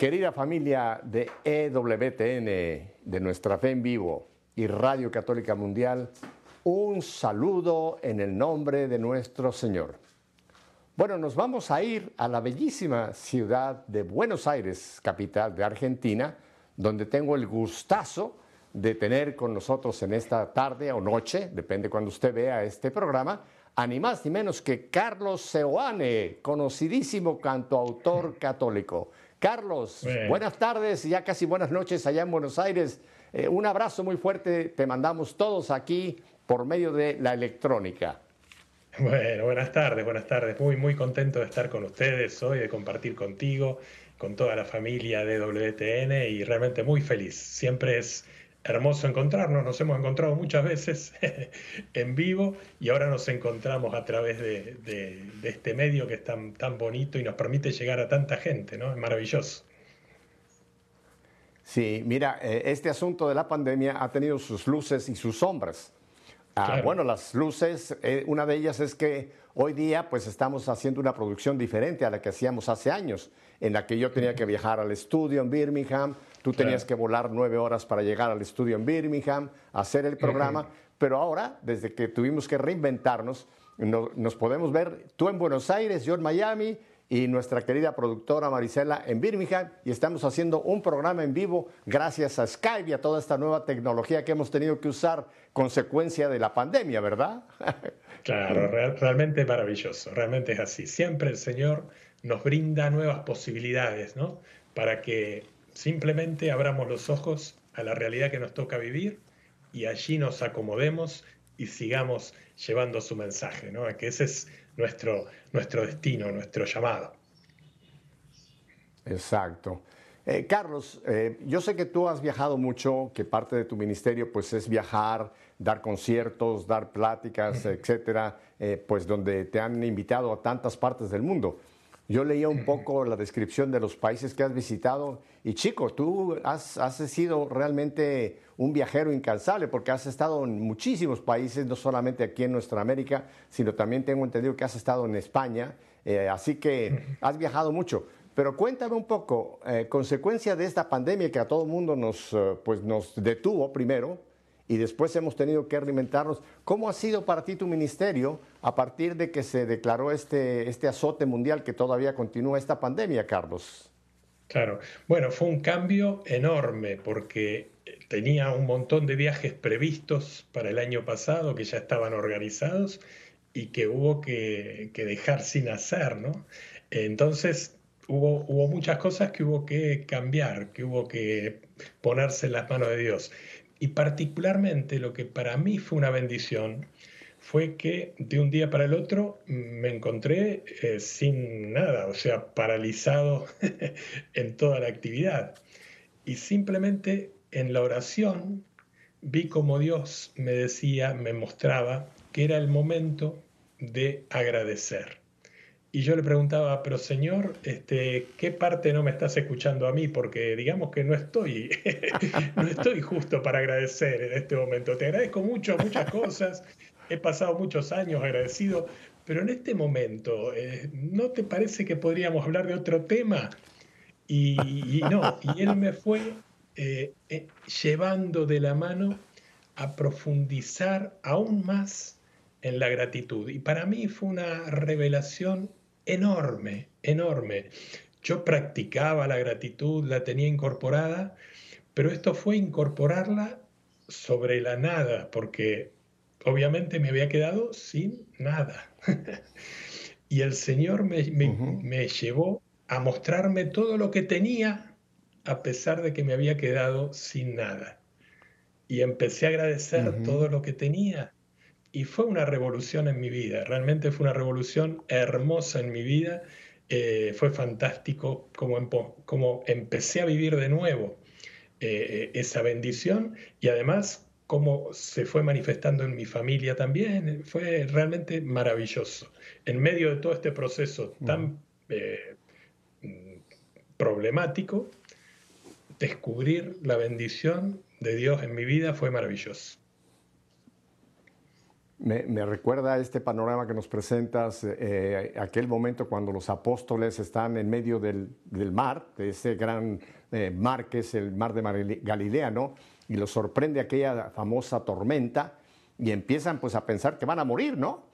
Querida familia de EWTN, de nuestra fe en vivo y Radio Católica Mundial, un saludo en el nombre de nuestro Señor. Bueno, nos vamos a ir a la bellísima ciudad de Buenos Aires, capital de Argentina, donde tengo el gustazo de tener con nosotros en esta tarde o noche, depende cuando usted vea este programa, a ni más ni menos que Carlos Seoane, conocidísimo cantautor católico. Carlos, buenas tardes, ya casi buenas noches allá en Buenos Aires. Eh, un abrazo muy fuerte, te mandamos todos aquí por medio de la electrónica. Bueno, buenas tardes, buenas tardes. Muy, muy contento de estar con ustedes hoy, de compartir contigo, con toda la familia de WTN y realmente muy feliz. Siempre es hermoso encontrarnos, nos hemos encontrado muchas veces en vivo y ahora nos encontramos a través de, este medio que es tan, tan bonito y nos permite llegar a tanta gente, ¿no? Es maravilloso. Sí, mira, eh, este asunto de la pandemia ha tenido sus luces y sus sombras. Ah, bueno, las luces, eh, una de ellas es que hoy día pues estamos haciendo una producción diferente a la que hacíamos hace años, en la que yo tenía que viajar al estudio en Birmingham, tú tenías que volar nueve horas para llegar al estudio en Birmingham, hacer el programa, pero ahora, desde que tuvimos que reinventarnos, nos podemos ver tú en Buenos Aires, yo en Miami, y nuestra querida productora Marisela en Birmingham. Y estamos haciendo un programa en vivo gracias a Skype y a toda esta nueva tecnología que hemos tenido que usar consecuencia de la pandemia, ¿verdad? Claro, realmente maravilloso, realmente es así. Siempre el Señor nos brinda nuevas posibilidades, ¿no? Para que simplemente abramos los ojos a la realidad que nos toca vivir y allí nos acomodemos y sigamos llevando su mensaje, ¿no? Que ese es nuestro, nuestro destino, nuestro llamado. Exacto. Eh, Carlos, eh, yo sé que tú has viajado mucho, que parte de tu ministerio pues es viajar, dar conciertos, dar pláticas, etcétera, eh, pues donde te han invitado a tantas partes del mundo. Yo leía un poco la descripción de los países que has visitado y chico, tú has, has, sido realmente un viajero incansable porque has estado en muchísimos países, no solamente aquí en nuestra América, sino también tengo entendido que has estado en España, eh, así que has viajado mucho. Pero cuéntame un poco, eh, consecuencia de esta pandemia que a todo el mundo nos, eh, pues nos detuvo primero, y después hemos tenido que alimentarnos. ¿Cómo ha sido para ti tu ministerio a partir de que se declaró este, este azote mundial que todavía continúa esta pandemia, Carlos? Claro, bueno, fue un cambio enorme porque tenía un montón de viajes previstos para el año pasado que ya estaban organizados y que hubo que, dejar sin hacer, ¿no? Entonces hubo, hubo muchas cosas que hubo que cambiar, que hubo que ponerse en las manos de Dios. Y particularmente lo que para mí fue una bendición fue que de un día para el otro me encontré eh, sin nada, o sea, paralizado en toda la actividad. Y simplemente en la oración vi como Dios me decía, me mostraba que era el momento de agradecer. Y yo le preguntaba, pero Señor, este, ¿qué parte no me estás escuchando a mí? Porque digamos que no estoy, no estoy justo para agradecer en este momento. Te agradezco mucho, muchas cosas. He pasado muchos años agradecido, pero en este momento, eh, ¿no te parece que podríamos hablar de otro tema? Y, no, y él me fue eh, eh, llevando de la mano a profundizar aún más en la gratitud. Y para mí fue una revelación enorme, enorme. Yo practicaba la gratitud, la tenía incorporada, pero esto fue incorporarla sobre la nada, porque obviamente me había quedado sin nada. y el Señor me, llevó a mostrarme todo lo que tenía, a pesar de que me había quedado sin nada. Y empecé a agradecer todo lo que tenía y fue una revolución en mi vida, realmente fue una revolución hermosa en mi vida, eh, fue fantástico como, como, empecé a vivir de nuevo eh, esa bendición y además cómo se fue manifestando en mi familia también, fue realmente maravilloso. En medio de todo este proceso tan eh, problemático, descubrir la bendición de Dios en mi vida fue maravilloso. Me, recuerda este panorama que nos presentas, eh, aquel momento cuando los apóstoles están en medio del, mar, de ese gran eh, mar que es el mar de Galilea, ¿no? Y los sorprende aquella famosa tormenta y empiezan pues a pensar que van a morir, ¿no?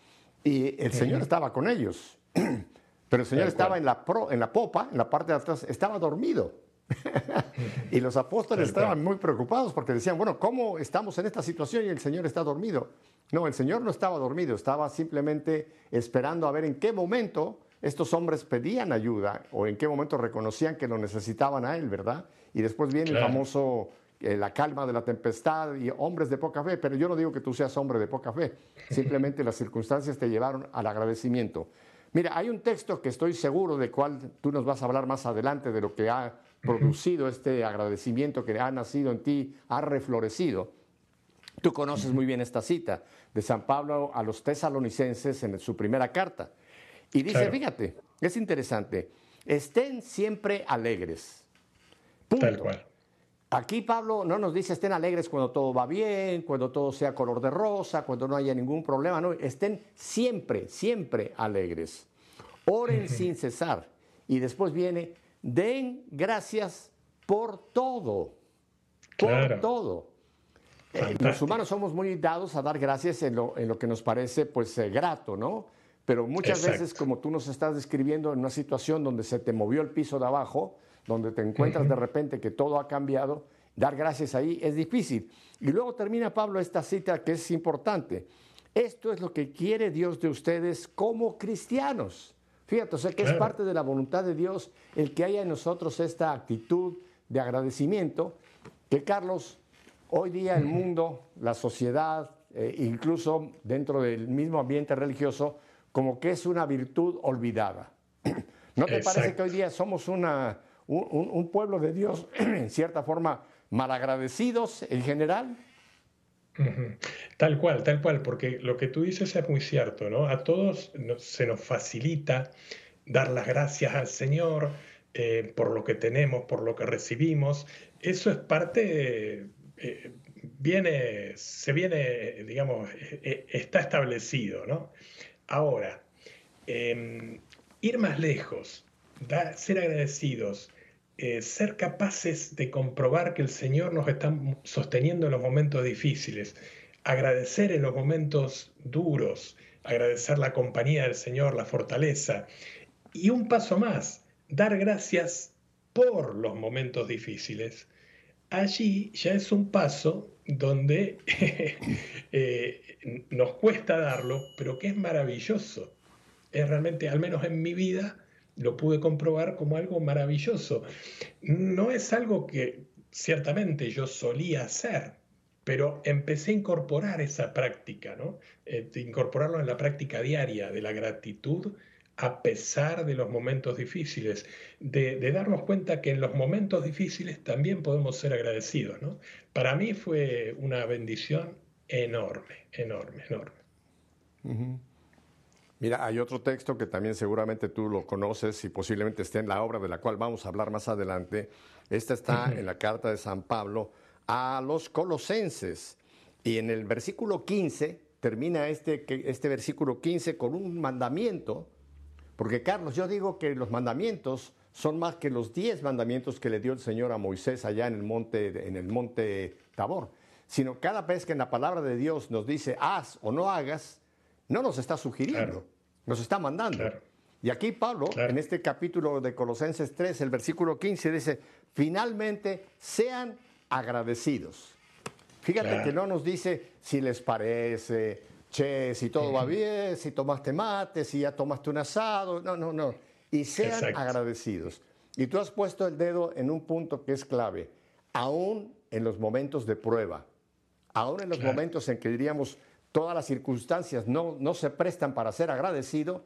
Y el Señor estaba con ellos, pero el Señor estaba en la, en la popa, en la parte de atrás, estaba dormido. y los apóstoles estaban muy preocupados porque decían, bueno, ¿cómo estamos en esta situación y el Señor está dormido? No, el Señor no estaba dormido, estaba simplemente esperando a ver en qué momento estos hombres pedían ayuda o en qué momento reconocían que lo necesitaban a Él, ¿verdad? Y después viene el famoso, eh, la calma de la tempestad y hombres de poca fe, pero yo no digo que tú seas hombre de poca fe, simplemente las circunstancias te llevaron al agradecimiento. Mira, hay un texto que estoy seguro de cuál tú nos vas a hablar más adelante de lo que ha producido este agradecimiento que ha nacido en ti, ha reflorecido. Tú conoces muy bien esta cita de San Pablo a los tesalonicenses en su primera carta. Y dice, fíjate, es interesante, estén siempre alegres. Tal cual. Aquí Pablo no nos dice estén alegres cuando todo va bien, cuando todo sea color de rosa, cuando no haya ningún problema, no, estén siempre, siempre alegres. Oren sin cesar. Y después viene, den gracias por todo. Por todo. Eh, los humanos somos muy dados a dar gracias en lo, en lo que nos parece pues eh, grato, ¿no? Pero muchas veces, como tú nos estás describiendo en una situación donde se te movió el piso de abajo, donde te encuentras de repente que todo ha cambiado, dar gracias ahí es difícil. Y luego termina Pablo esta cita que es importante. Esto es lo que quiere Dios de ustedes como cristianos. Fíjate, o sea que es parte de la voluntad de Dios el que haya en nosotros esta actitud de agradecimiento, que Carlos, hoy día el mundo, la sociedad, eh, incluso dentro del mismo ambiente religioso, como que es una virtud olvidada. ¿No te parece que hoy día somos una, un, pueblo de Dios, en cierta forma, malagradecidos en general? Tal cual, tal cual, porque lo que tú dices es muy cierto, ¿no? A todos se nos facilita dar las gracias al Señor eh, por lo que tenemos, por lo que recibimos. Eso es parte, eh, viene, se viene, digamos, eh, está establecido, ¿no? Ahora, em, ir más lejos, ser agradecidos, eh, ser capaces de comprobar que el Señor nos está sosteniendo en los momentos difíciles, agradecer en los momentos duros, agradecer la compañía del Señor, la fortaleza. Y un paso más, dar gracias por los momentos difíciles. Allí ya es un paso donde eh, nos cuesta darlo, pero que es maravilloso. Es realmente, al menos en mi vida, lo pude comprobar como algo maravilloso. No es algo que ciertamente yo solía hacer, pero empecé a incorporar esa práctica, ¿no? Eh, incorporarlo en la práctica diaria de la gratitud a pesar de los momentos difíciles, de, de, darnos cuenta que en los momentos difíciles también podemos ser agradecidos. ¿no? Para mí fue una bendición enorme, enorme, enorme. Mira, hay otro texto que también seguramente tú lo conoces y posiblemente esté en la obra de la cual vamos a hablar más adelante. Esta está en la carta de San Pablo a los colosenses. Y en el versículo 15, termina este, este versículo 15 con un mandamiento, porque Carlos, yo digo que los mandamientos son más que los diez mandamientos que le dio el Señor a Moisés allá en el monte, en el monte Tabor sino cada vez que en la palabra de Dios nos dice haz o no hagas, no nos está sugiriendo, nos está mandando. Y aquí Pablo, en este capítulo de Colosenses 3, el versículo 15, dice, finalmente sean agradecidos. Fíjate que no nos dice si les parece, che, si todo va bien, si tomaste mate, si ya tomaste un asado, no, no, no. Y sean agradecidos. Y tú has puesto el dedo en un punto que es clave, aún en los momentos de prueba. Ahora en los momentos en que diríamos todas las circunstancias no, no se prestan para ser agradecido,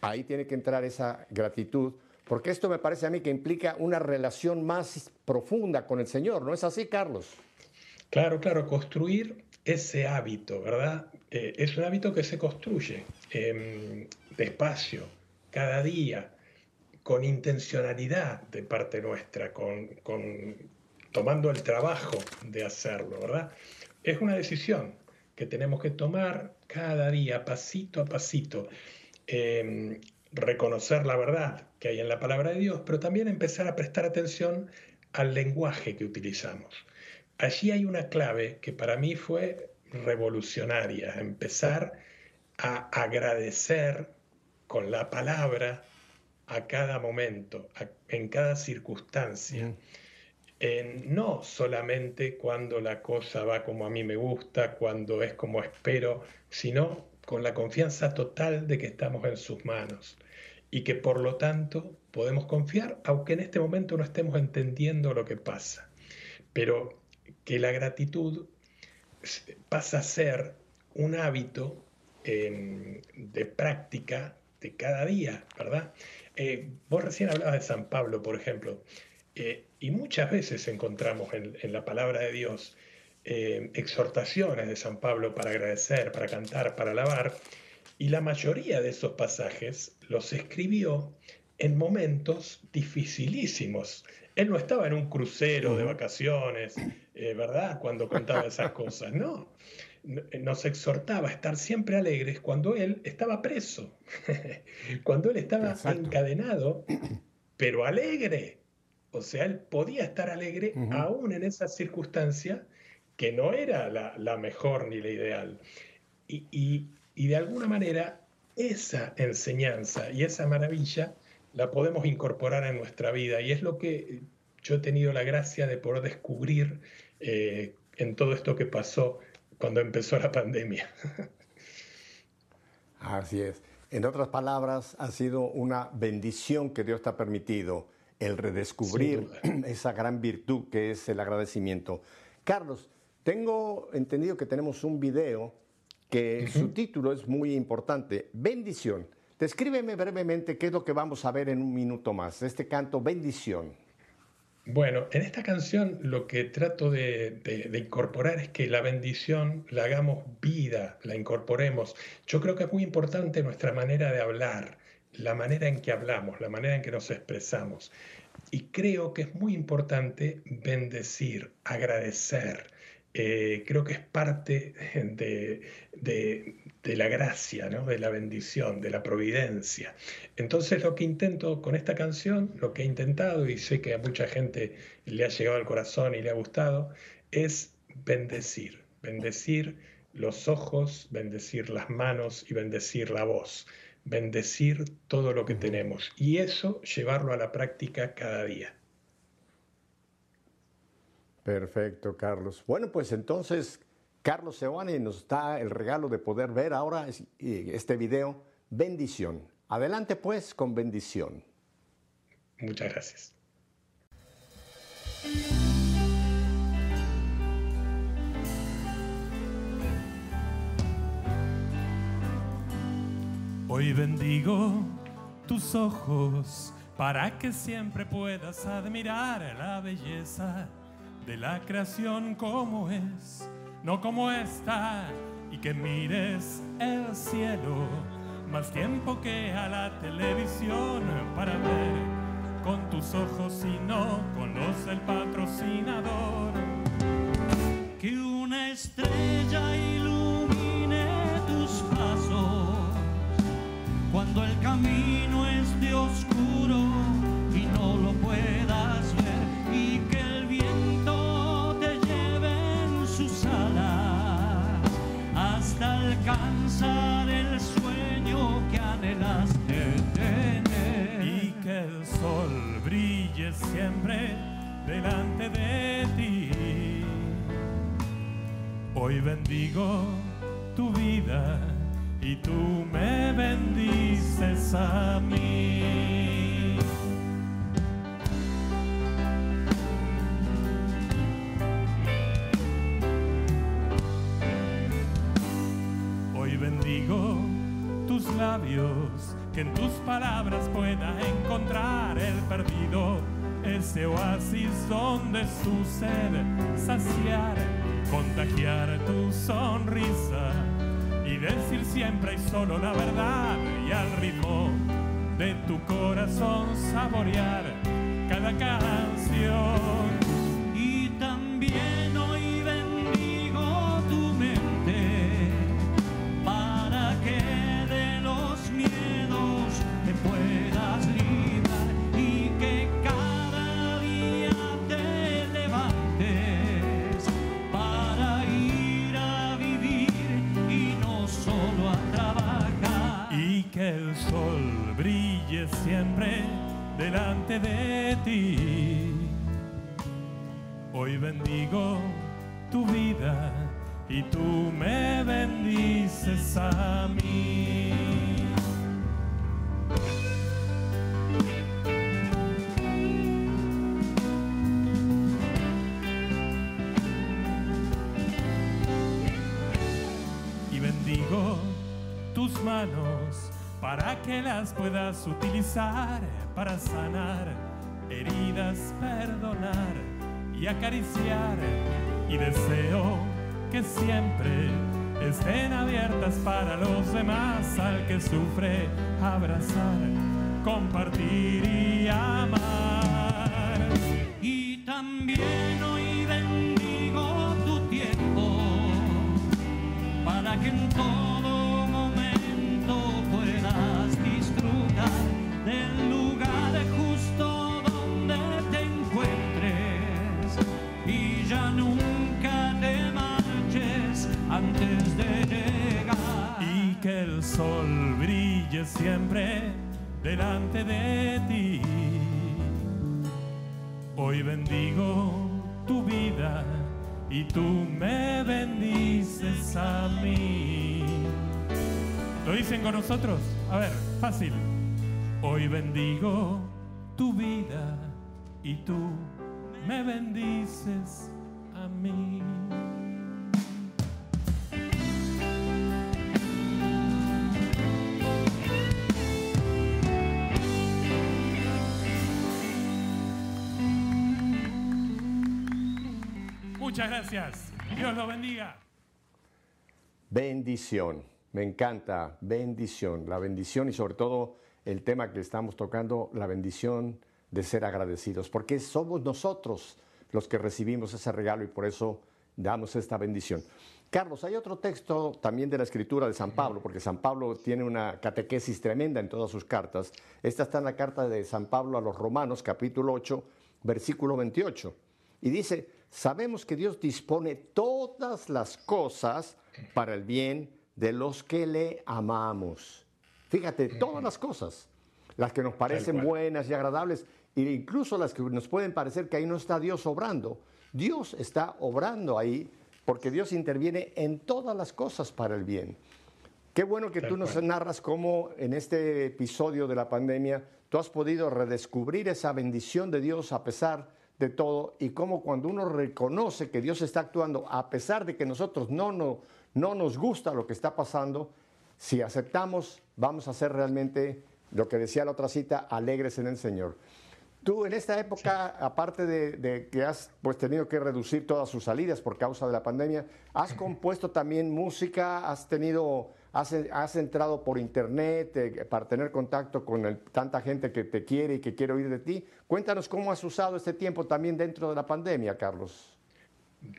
ahí tiene que entrar esa gratitud, porque esto me parece a mí que implica una relación más profunda con el Señor, ¿no es así, Carlos? Claro, claro, construir ese hábito, ¿verdad? Eh, es un hábito que se construye em, despacio, cada día, con intencionalidad de parte nuestra, con, con tomando el trabajo de hacerlo, ¿verdad? es una decisión que tenemos que tomar cada día, pasito a pasito, em, reconocer la verdad que hay en la palabra de Dios, pero también empezar a prestar atención al lenguaje que utilizamos. Allí hay una clave que para mí fue revolucionaria, empezar a agradecer con la palabra a cada momento, en cada circunstancia. no solamente cuando la cosa va como a mí me gusta, cuando es como espero, sino con la confianza total de que estamos en sus manos y que por lo tanto podemos confiar, aunque en este momento no estemos entendiendo lo que pasa. Pero que la gratitud pasa a ser un hábito de práctica de cada día, ¿verdad? Eh, vos recién hablabas de San Pablo, por ejemplo, eh, y muchas veces encontramos en, la palabra de Dios eh, exhortaciones de San Pablo para agradecer, para cantar, para alabar, y la mayoría de esos pasajes los escribió en momentos dificilísimos. Él no estaba en un crucero de vacaciones, ¿verdad? Cuando contaba esas cosas, no nos exhortaba a estar siempre alegres cuando él estaba preso, cuando él estaba encadenado, pero alegre. O sea, él podía estar alegre aún en esa circunstancia que no era la, mejor ni la ideal. Y, y de alguna manera esa enseñanza y esa maravilla la podemos incorporar en nuestra vida y es lo que yo he tenido la gracia de poder descubrir eh, en todo esto que pasó cuando empezó la pandemia. Así es. En otras palabras, ha sido una bendición que Dios te ha permitido el redescubrir esa gran virtud que es el agradecimiento. Carlos, tengo entendido que tenemos un video que su título es muy importante, Bendición. Descríbeme brevemente qué es lo que vamos a ver en un minuto más, este canto Bendición. Bueno, en esta canción lo que trato de, incorporar es que la bendición la hagamos vida, la incorporemos. Yo creo que es muy importante nuestra manera de hablar, la manera en que hablamos, la manera en que nos expresamos. Y creo que es muy importante bendecir, agradecer, eh, creo que es parte de, la gracia, de la bendición, de la providencia. Entonces lo que intento con esta canción, lo que he intentado, y sé que a mucha gente le ha llegado al corazón y le ha gustado, es bendecir, bendecir los ojos, bendecir las manos y bendecir la voz, bendecir todo lo que tenemos y eso llevarlo a la práctica cada día. Perfecto, Carlos. Bueno, pues entonces Carlos Seoane nos da el regalo de poder ver ahora este video. Bendición. Adelante pues con bendición. Muchas gracias. Hoy bendigo tus ojos para que siempre puedas admirar la belleza de la creación como es, no como está, y que mires el cielo más tiempo que a la televisión para ver con tus ojos y no conoce el patrocinador. Que una estrella ilumine tus pasos cuando el camino siempre delante de ti. Hoy bendigo tu vida y tú me bendices a mí. tus labios, que en tus palabras pueda encontrar el perdido, ese oasis donde su sed saciar, contagiar tu sonrisa y decir siempre y solo la verdad y al ritmo de tu corazón saborear cada canción de ti. Hoy bendigo tu vida y tú me puedas utilizar para sanar heridas, perdonar y acariciar. Y deseo que siempre estén abiertas para los demás, al que sufre, abrazar, compartir y amar. Y también delante de ti. Hoy bendigo tu vida y tú me bendices a mí. ¿Lo dicen con nosotros? A ver, fácil. Hoy bendigo tu vida y tú me bendices a mí. Muchas gracias. Dios lo bendiga. Bendición, me encanta, bendición, la bendición y sobre todo el tema que estamos tocando, la bendición de ser agradecidos, porque somos nosotros los que recibimos ese regalo y por eso damos esta bendición. Carlos, hay otro texto también de la escritura de San Pablo, porque San Pablo tiene una catequesis tremenda en todas sus cartas. Esta está en la carta de San Pablo a los Romanos, capítulo 8, versículo 28. Y dice, sabemos que Dios dispone todas las cosas para el bien de los que le amamos. Fíjate, todas las cosas, las que nos parecen buenas y agradables, e incluso las que nos pueden parecer que ahí no está Dios obrando. Dios está obrando ahí porque Dios interviene en todas las cosas para el bien. Qué bueno que Tal tú nos cual. narras cómo en este episodio de la pandemia tú has podido redescubrir esa bendición de Dios a pesar de todo y cómo cuando uno reconoce que Dios está actuando a pesar de que nosotros no, no, no nos gusta lo que está pasando, si aceptamos vamos a ser realmente lo que decía la otra cita, alegres en el Señor. Tú en esta época, aparte de, de que has pues, tenido que reducir todas sus salidas por causa de la pandemia, ¿has compuesto también música? ¿Has tenido, has, entrado por internet eh, para tener contacto con el- tanta gente que te quiere y que quiere oír de ti? Cuéntanos cómo has usado este tiempo también dentro de la pandemia, Carlos.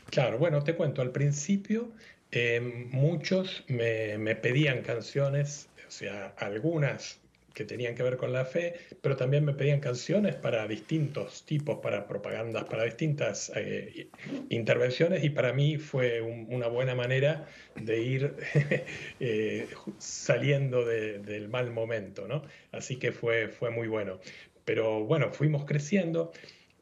Claro, bueno, te cuento, al principio eh, muchos me, me pedían canciones, o sea, algunas que tenían que ver con la fe, pero también me pedían canciones para distintos tipos, para propagandas, para distintas eh, intervenciones y para mí fue un- una buena manera de ir eh, saliendo de- del mal momento, ¿no? Así que fue, fue muy bueno. Pero bueno, fuimos creciendo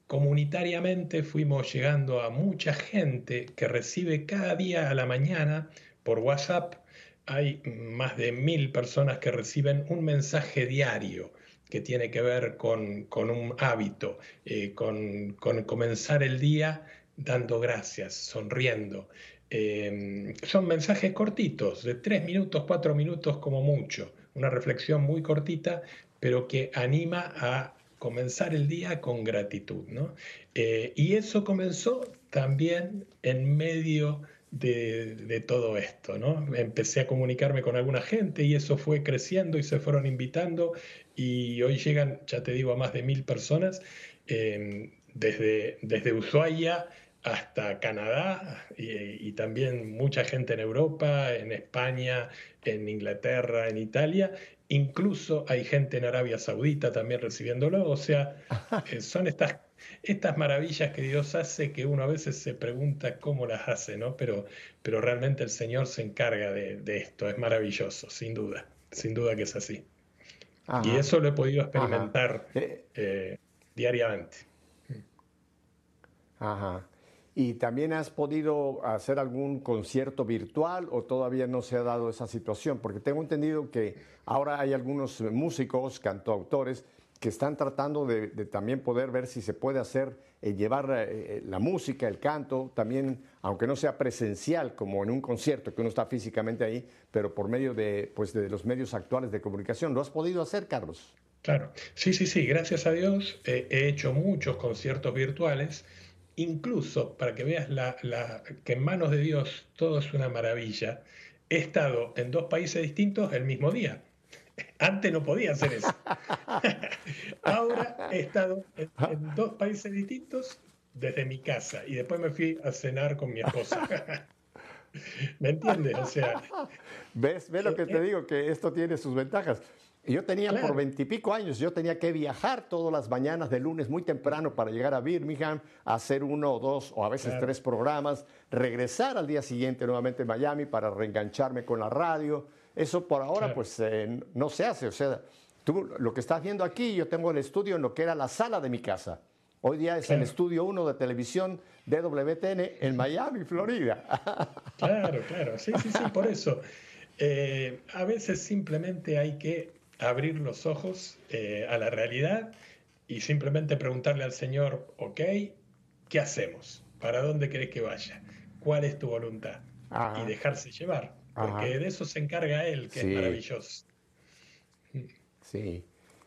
comunitariamente fuimos llegando a mucha gente que recibe cada día a la mañana por WhatsApp. Hay más de mil personas que reciben un mensaje diario que tiene que ver con, con un hábito, eh, con, con comenzar el día dando gracias, sonriendo. Eh, son mensajes cortitos, de tres minutos, cuatro minutos como mucho, una reflexión muy cortita, pero que anima a comenzar el día con gratitud, ¿no? Eh, y eso comenzó también en medio de, de todo esto, ¿no? Empecé a comunicarme con alguna gente y eso fue creciendo y se fueron invitando y hoy llegan, ya te digo, a más de mil personas, eh, desde, desde Ushuaia hasta Canadá y, y también mucha gente en Europa, en España, en Inglaterra, en Italia, incluso hay gente en Arabia Saudita también recibiéndolo, o sea, eh, son estas, estas maravillas que Dios hace que uno a veces se pregunta cómo las hace, ¿no? Pero, pero realmente el Señor se encarga de, de esto, es maravilloso, sin duda, sin duda que es así. Y eso lo he podido experimentar eh, eh, diariamente. Ajá. ¿Y también has podido hacer algún concierto virtual o todavía no se ha dado esa situación? Porque tengo entendido que ahora hay algunos músicos, cantautores, que están tratando de, también poder ver si se puede hacer, eh, llevar eh, eh, la música, el canto, también, aunque no sea presencial como en un concierto, que uno está físicamente ahí, pero por medio de, pues, de los medios actuales de comunicación. ¿Lo has podido hacer, Carlos? Claro, sí, sí, sí, gracias a Dios he hecho muchos conciertos virtuales incluso para que veas la, que en manos de Dios todo es una maravilla, he estado en dos países distintos el mismo día. Antes no podía hacer eso. Ahora he estado en, dos países distintos desde mi casa y después me fui a cenar con mi esposa. ¿Me entiendes? O sea, ¿Ves, ¿Ves lo que te digo? Que esto tiene sus ventajas. Yo tenía por veintipico años, yo tenía que viajar todas las mañanas de lunes muy temprano para llegar a Birmingham, hacer uno o dos o a veces tres programas, regresar al día siguiente nuevamente a Miami para reengancharme con la radio. Eso por ahora pues eh, no se hace. O sea, tú lo que estás viendo aquí, yo tengo el estudio en lo que era la sala de mi casa. Hoy día es el estudio 1 de televisión de WTN en Miami, Florida. Claro, claro, sí, sí, sí, por eso. Eh, a veces simplemente hay que abrir los ojos eh, a la realidad y simplemente preguntarle al Señor, ok, ¿qué hacemos? ¿Para dónde querés que vaya? ¿Cuál es tu voluntad? Y dejarse llevar, porque de eso se encarga Él, que es maravilloso. Sí.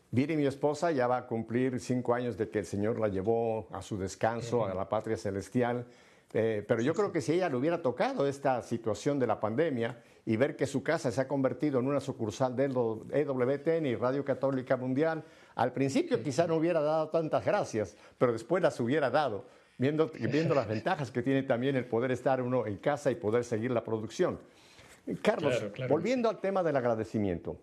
Viri, mi esposa, ya va a cumplir cinco años de que el Señor la llevó a su descanso, a la patria celestial. Eh, pero yo creo que si ella le hubiera tocado esta situación de la pandemia, y ver que su casa se ha convertido en una sucursal del EWTN y Radio Católica Mundial, al principio quizá no hubiera dado tantas gracias, pero después las hubiera dado, viendo, viendo las ventajas que tiene también el poder estar uno en casa y poder seguir la producción. Carlos, volviendo al tema del agradecimiento.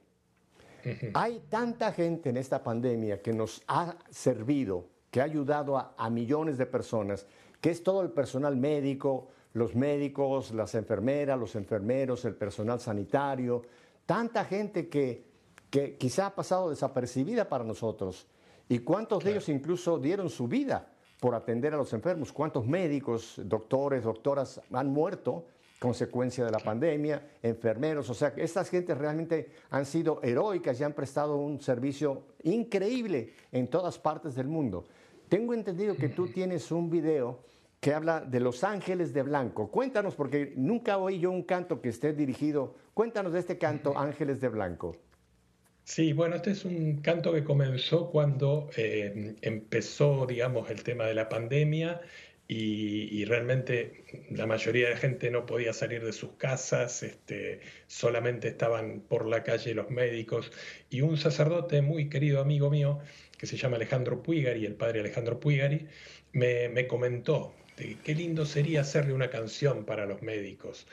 Hay tanta gente en esta pandemia que nos ha servido, que ha ayudado a, a millones de personas, que es todo el personal médico, los médicos, las enfermeras, los enfermeros, el personal sanitario, tanta gente que, que quizá ha pasado desapercibida para nosotros. ¿Y cuántos de ellos incluso dieron su vida por atender a los enfermos? ¿Cuántos médicos, doctores, doctoras han muerto consecuencia de la pandemia? Enfermeros, o sea, estas gentes realmente han sido heroicas y han prestado un servicio increíble en todas partes del mundo. Tengo entendido que tú tienes un video que habla de los ángeles de blanco. Cuéntanos, porque nunca oí yo un canto que esté dirigido. Cuéntanos de este canto, Ángeles de Blanco. Sí, bueno, este es un canto que comenzó cuando eh, empezó, digamos, el tema de la pandemia y, realmente la mayoría de gente no podía salir de sus casas, este, solamente estaban por la calle los médicos y un sacerdote muy querido amigo mío que se llama Alejandro Puigari, el padre Alejandro Puigari, me, me comentó este, qué lindo sería hacerle una canción para los médicos.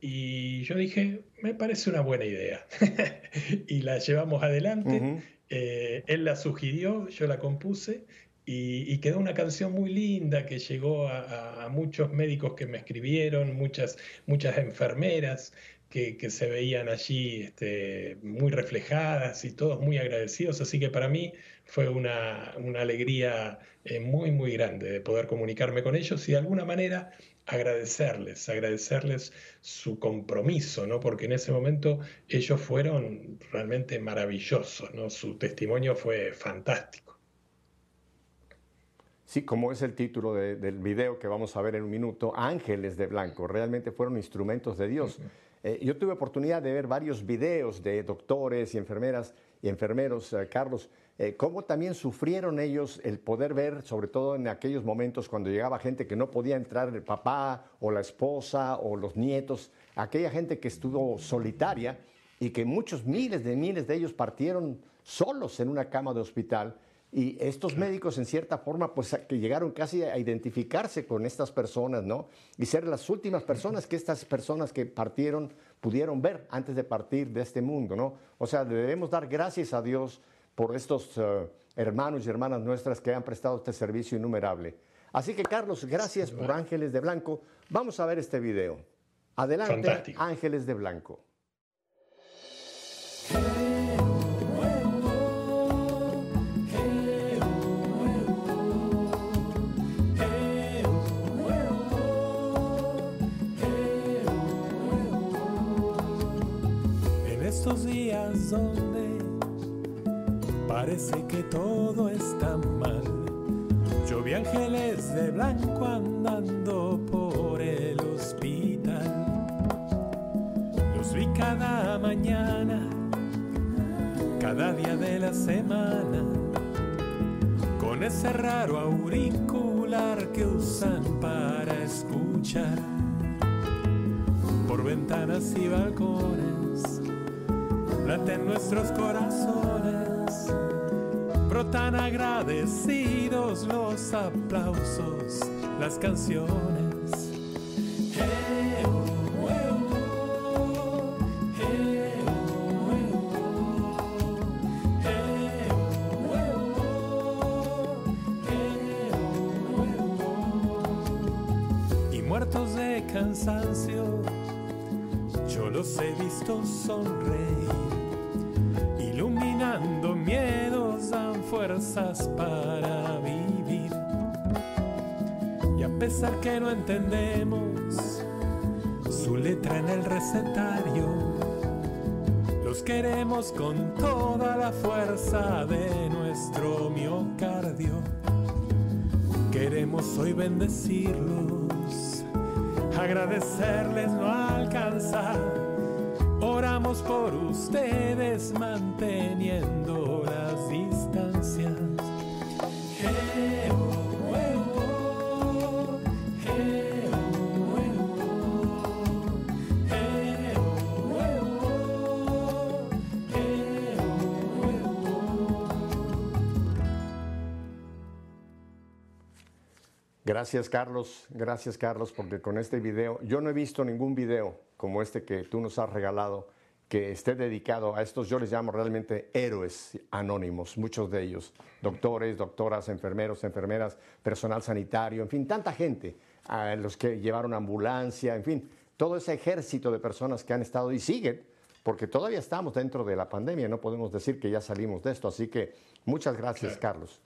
Y yo dije, me parece una buena idea. y la llevamos adelante. Eh, él la sugirió, yo la compuse y, quedó una canción muy linda que llegó a, muchos médicos que me escribieron, muchas, muchas enfermeras que, se veían allí este, muy reflejadas y todos muy agradecidos. Así que para mí fue una, una alegría eh, muy, muy grande de poder comunicarme con ellos y de alguna manera agradecerles, agradecerles su compromiso, ¿no? porque en ese momento ellos fueron realmente maravillosos, ¿no? su testimonio fue fantástico. Sí, como es el título del video que vamos a ver en un minuto, Ángeles de Blanco, realmente fueron instrumentos de Dios. Eh, yo tuve oportunidad de ver varios videos de doctores y enfermeras y enfermeros, eh, Carlos, eh, cómo también sufrieron ellos el poder ver, sobre todo en aquellos momentos cuando llegaba gente que no podía entrar, el papá o la esposa o los nietos, aquella gente que estuvo solitaria y que muchos miles de miles de ellos partieron solos en una cama de hospital. Y estos médicos, en cierta forma, pues que llegaron casi a identificarse con estas personas, ¿no? Y ser las últimas personas que estas personas que partieron pudieron ver antes de partir de este mundo, ¿no? O sea, debemos dar gracias a Dios por estos eh, hermanos y hermanas nuestras que han prestado este servicio innumerable. Así que Carlos, gracias por Ángeles de Blanco. Vamos a ver este video. Adelante, Ángeles de Blanco. Donde parece que todo está mal. Yo vi ángeles de blanco andando por el hospital. Los vi cada mañana, cada día de la semana, con ese raro auricular que usan para escuchar por ventanas y balcones, nuestros corazones, brotan agradecidos los aplausos, las canciones. Con toda la fuerza de nuestro miocardio. Queremos hoy bendecirlos, agradecerles no alcanza. Oramos por ustedes Gracias, Carlos. Gracias, Carlos, porque con este video, yo no he visto ningún video como este que tú nos has regalado que esté dedicado a estos, yo les llamo realmente héroes anónimos, muchos de ellos, doctores, doctoras, enfermeros, enfermeras, personal sanitario, en fin, tanta gente, a los que llevaron ambulancia, en fin, todo ese ejército de personas que han estado y siguen, porque todavía estamos dentro de la pandemia, no podemos decir que ya salimos de esto, así que muchas gracias, Carlos.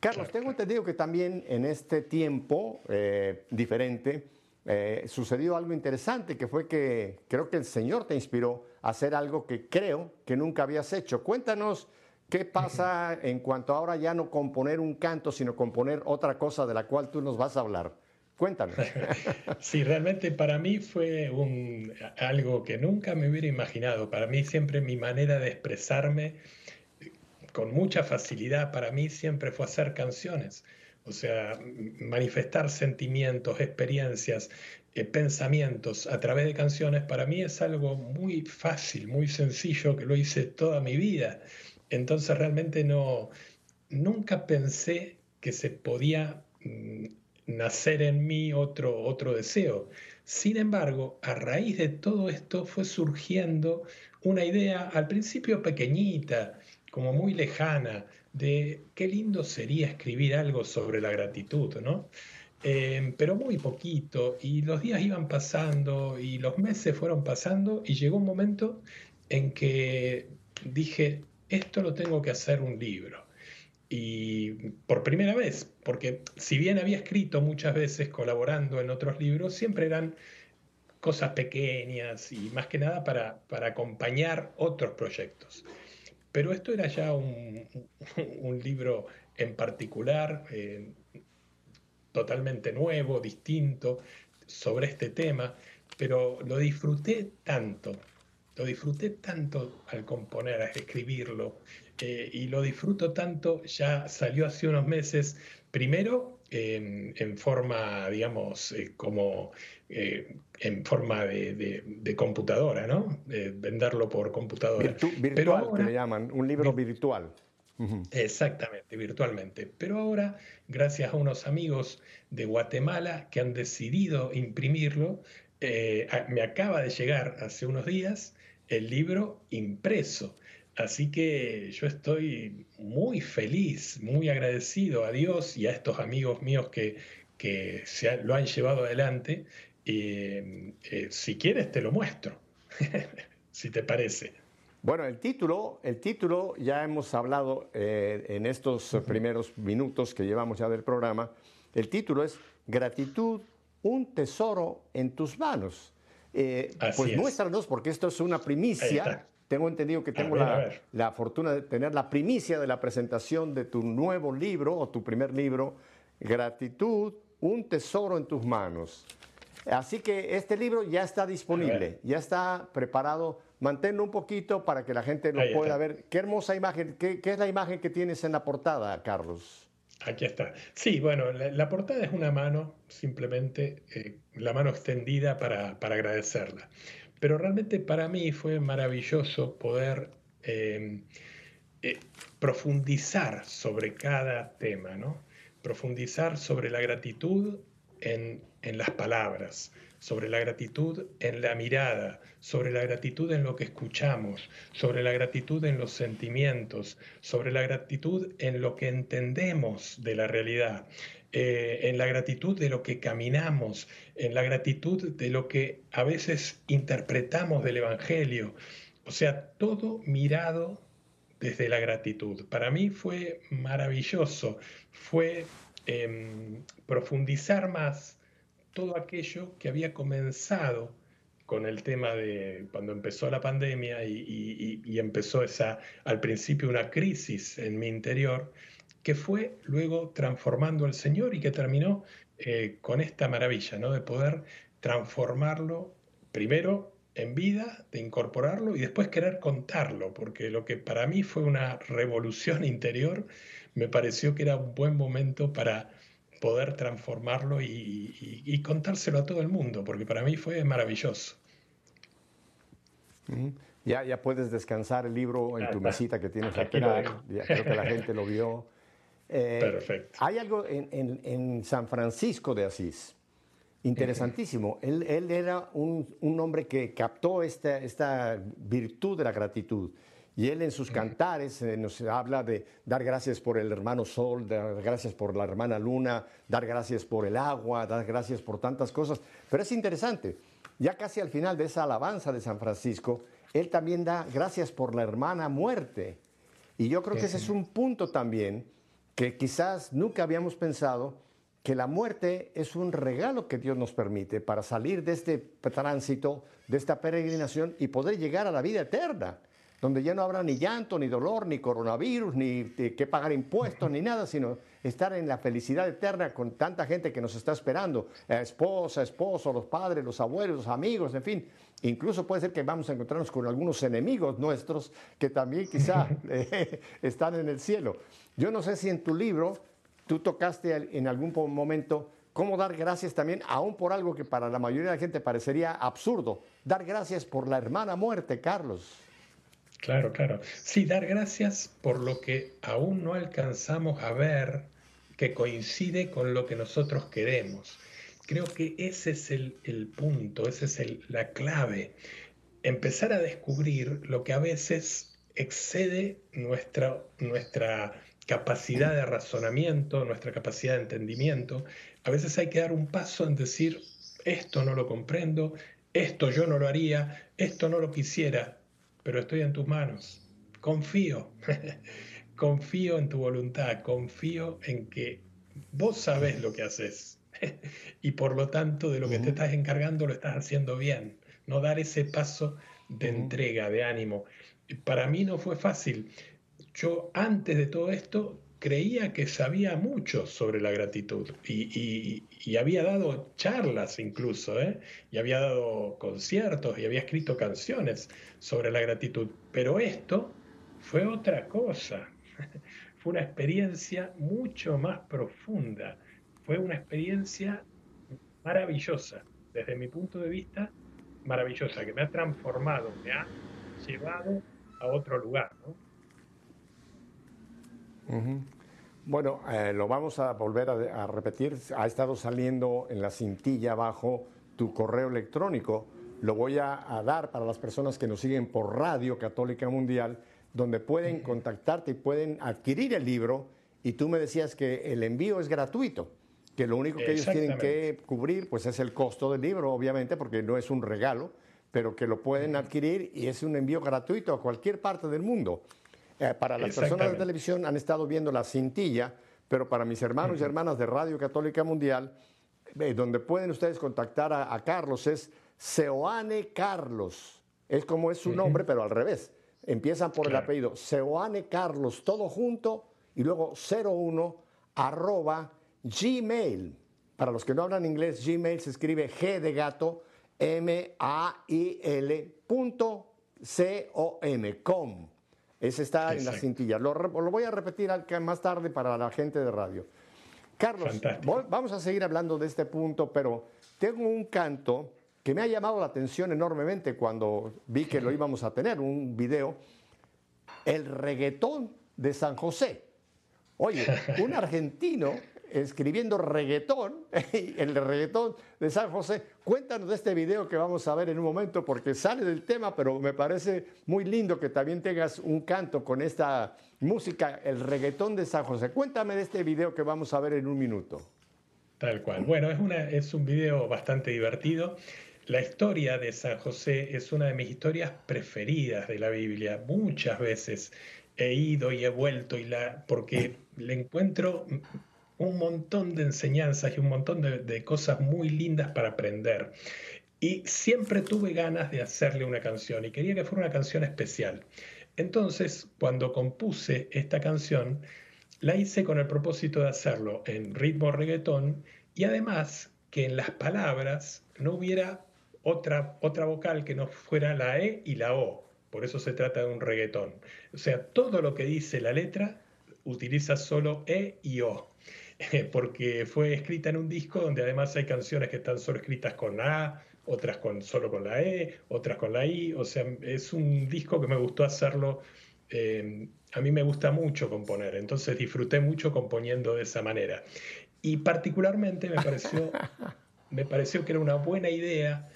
Carlos, tengo entendido que también en este tiempo eh, diferente eh, sucedió algo interesante, que fue que creo que el Señor te inspiró a hacer algo que creo que nunca habías hecho. Cuéntanos qué pasa en cuanto ahora ya no componer un canto, sino componer otra cosa de la cual tú nos vas a hablar. Cuéntanos. Sí, realmente para mí fue un, algo que nunca me hubiera imaginado. Para mí siempre mi manera de expresarme con mucha facilidad, para mí siempre fue hacer canciones. O sea, manifestar sentimientos, experiencias, eh, pensamientos a través de canciones, para mí es algo muy fácil, muy sencillo, que lo hice toda mi vida. Entonces realmente no, nunca pensé que se podía mm, nacer en mí otro, otro deseo. Sin embargo, a raíz de todo esto fue surgiendo una idea al principio pequeñita, como muy lejana, de qué lindo sería escribir algo sobre la gratitud, ¿no? Eh, pero muy poquito, y los días iban pasando y los meses fueron pasando y llegó un momento en que dije, esto lo tengo que hacer un libro. Y por primera vez, porque si bien había escrito muchas veces colaborando en otros libros, siempre eran cosas pequeñas y más que nada para, para acompañar otros proyectos. Pero esto era ya un, libro en particular, eh, totalmente nuevo, distinto, sobre este tema, pero lo disfruté tanto, lo disfruté tanto al componer, a escribirlo, eh, y lo disfruto tanto, ya salió hace unos meses, primero en, en forma, digamos, eh, como eh, en forma de, de- de computadora, ¿no? Eh, venderlo por computadora. Virtu- Pero virtual, ahora- que le llaman, un libro virtual. Exactamente, virtualmente. Pero ahora, gracias a unos amigos de Guatemala que han decidido imprimirlo, eh, me acaba de llegar hace unos días el libro impreso. Así que yo estoy muy feliz, muy agradecido a Dios y a estos amigos míos que, que se ha- lo han llevado adelante. Eh, eh, si quieres, te lo muestro, si te parece. Bueno, el título, el título ya hemos hablado eh, en estos primeros minutos que llevamos ya del programa. El título es Gratitud, un tesoro en tus manos. Eh, pues es. muéstranos, porque esto es una primicia, tengo entendido que tengo la, fortuna de tener la primicia de la presentación de tu nuevo libro o tu primer libro, Gratitud, un tesoro en tus manos. Así que este libro ya está disponible, ya está preparado. Manténlo un poquito para que la gente lo pueda ver. Qué hermosa imagen. ¿Qué, es la imagen que tienes en la portada, Carlos? Aquí está. Sí, bueno, la, portada es una mano, simplemente eh, la mano extendida para, para agradecerla. Pero realmente para mí fue maravilloso poder eh, eh, profundizar sobre cada tema, ¿no? Profundizar sobre la gratitud en, en las palabras, sobre la gratitud en la mirada, sobre la gratitud en lo que escuchamos, sobre la gratitud en los sentimientos, sobre la gratitud en lo que entendemos de la realidad. Eh, en la gratitud de lo que caminamos, en la gratitud de lo que a veces interpretamos del Evangelio. O sea, todo mirado desde la gratitud. Para mí fue maravilloso, fue em, profundizar más todo aquello que había comenzado con el tema de cuando empezó la pandemia y, empezó esa, al principio una crisis en mi interior que fue luego transformando al Señor y que terminó eh, con esta maravilla, ¿no? De poder transformarlo primero en vida, de incorporarlo y después querer contarlo, porque lo que para mí fue una revolución interior, me pareció que era un buen momento para poder transformarlo y, contárselo a todo el mundo, porque para mí fue maravilloso. Ya, ya puedes descansar el libro en tu mesita que tienes aquí. creo que la gente lo vio. Eh, Perfecto. Hay algo en, San Francisco de Asís, interesantísimo. él, era un, hombre que captó esta, esta virtud de la gratitud. Y él en sus cantares eh, nos habla de dar gracias por el hermano sol, dar gracias por la hermana luna, dar gracias por el agua, dar gracias por tantas cosas. Pero es interesante, ya casi al final de esa alabanza de San Francisco, él también da gracias por la hermana muerte. Y yo creo que ese es un punto también que quizás nunca habíamos pensado que la muerte es un regalo que Dios nos permite para salir de este tránsito, de esta peregrinación y poder llegar a la vida eterna, donde ya no habrá ni llanto, ni dolor, ni coronavirus, ni que pagar impuestos, ni nada, sino estar en la felicidad eterna con tanta gente que nos está esperando, esposa, esposo, los padres, los abuelos, los amigos, en fin. Incluso puede ser que vamos a encontrarnos con algunos enemigos nuestros que también quizá eh, están en el cielo. Yo no sé si en tu libro tú tocaste en algún momento cómo dar gracias también, aún por algo que para la mayoría de la gente parecería absurdo, dar gracias por la hermana muerte, Carlos. Claro, claro. Sí, dar gracias por lo que aún no alcanzamos a ver que coincide con lo que nosotros queremos. Creo que ese es el, punto, esa es la clave. Empezar a descubrir lo que a veces excede nuestra, nuestra capacidad de razonamiento, nuestra capacidad de entendimiento. A veces hay que dar un paso en decir, esto no lo comprendo, esto yo no lo haría, esto no lo quisiera, pero estoy en tus manos. Confío, confío en tu voluntad, confío en que vos sabés lo que haces y por lo tanto de lo que te estás encargando lo estás haciendo bien. No dar ese paso de entrega, de ánimo. Para mí no fue fácil yo antes de todo esto creía que sabía mucho sobre la gratitud y, había dado charlas incluso, ¿eh? y había dado conciertos y había escrito canciones sobre la gratitud, pero esto fue otra cosa, fue una experiencia mucho más profunda, fue una experiencia maravillosa, desde mi punto de vista, maravillosa, que me ha transformado, me ha llevado a otro lugar. Bueno, eh, lo vamos a volver a, repetir. Ha estado saliendo en la cintilla abajo tu correo electrónico. Lo voy a, dar para las personas que nos siguen por Radio Católica Mundial, donde pueden contactarte y pueden adquirir el libro. Y tú me decías que el envío es gratuito, que lo único que ellos tienen que cubrir pues es el costo del libro, obviamente, porque no es un regalo, pero que lo pueden adquirir y es un envío gratuito a cualquier parte del mundo. Eh, para las personas de televisión han estado viendo la cintilla, pero para mis hermanos y hermanas de Radio Católica Mundial, eh, donde pueden ustedes contactar a, Carlos, es Seoane Carlos. Es como es su nombre, pero al revés. empiezan por el apellido Seoane Carlos, todo junto, y luego 01 arroba gmail. Para los que no hablan inglés, Gmail se escribe G de gato, M-A-I-L punto C-O-M, com. Ese está en la Exacto. cintilla. Lo, lo voy a repetir más tarde para la gente de radio. Carlos, Fantástico. vamos a seguir hablando de este punto, pero tengo un canto que me ha llamado la atención enormemente cuando vi que lo íbamos a tener, un video, el reggaetón de San José. Oye, un argentino escribiendo reggaetón, el reggaetón de San José. Cuéntanos de este video que vamos a ver en un momento porque sale del tema, pero me parece muy lindo que también tengas un canto con esta música, el reggaetón de San José. Cuéntame de este video que vamos a ver en un minuto. Tal cual. Bueno, es, una, es un video bastante divertido. La historia de San José es una de mis historias preferidas de la Biblia. Muchas veces he ido y he vuelto y la, porque le encuentro un montón de enseñanzas y un montón de, cosas muy lindas para aprender. Y siempre tuve ganas de hacerle una canción y quería que fuera una canción especial. Entonces, cuando compuse esta canción, la hice con el propósito de hacerlo en ritmo reggaetón y además que en las palabras no hubiera otra, otra vocal que no fuera la E y la O. Por eso se trata de un reggaetón. O sea, todo lo que dice la letra utiliza solo E y O. Porque fue escrita en un disco donde además hay canciones que están solo escritas con A, otras con, solo con la E, otras con la I. O sea, es un disco que me gustó hacerlo eh, a mí me gusta mucho componer, entonces disfruté mucho componiendo de esa manera. Y particularmente me pareció, me pareció que era una buena idea